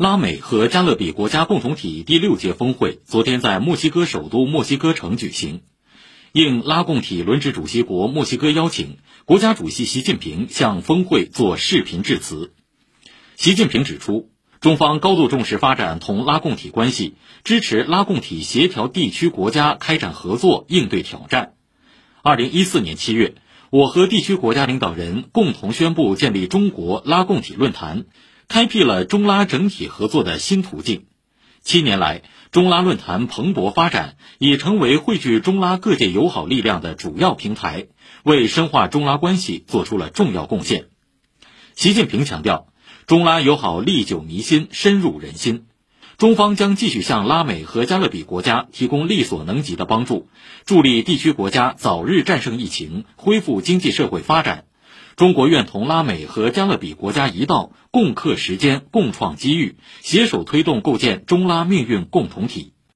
拉美和加勒比国家共同体第六届峰会昨天在墨西哥首都墨西哥城举行。应拉共体轮值主席国墨西哥邀请，国家主席习近平向峰会作视频致辞。习近平指出，中方高度重视发展同拉共体关系，支持拉共体协调地区国家开展合作，应对挑战。二零一四年七月，我和地区国家领导人共同宣布建立中国拉共体论坛。开辟了中拉整体合作的新途径。七年来，中拉论坛蓬勃发展，已成为汇聚中拉各界友好力量的主要平台，为深化中拉关系做出了重要贡献。习近平强调，中拉友好历久弥新，深入人心。中方将继续向拉美和加勒比国家提供力所能及的帮助，助力地区国家早日战胜疫情，恢复经济社会发展。中国愿同拉美和加勒比国家一道，共克时间，共创机遇，携手推动构建中拉命运共同体。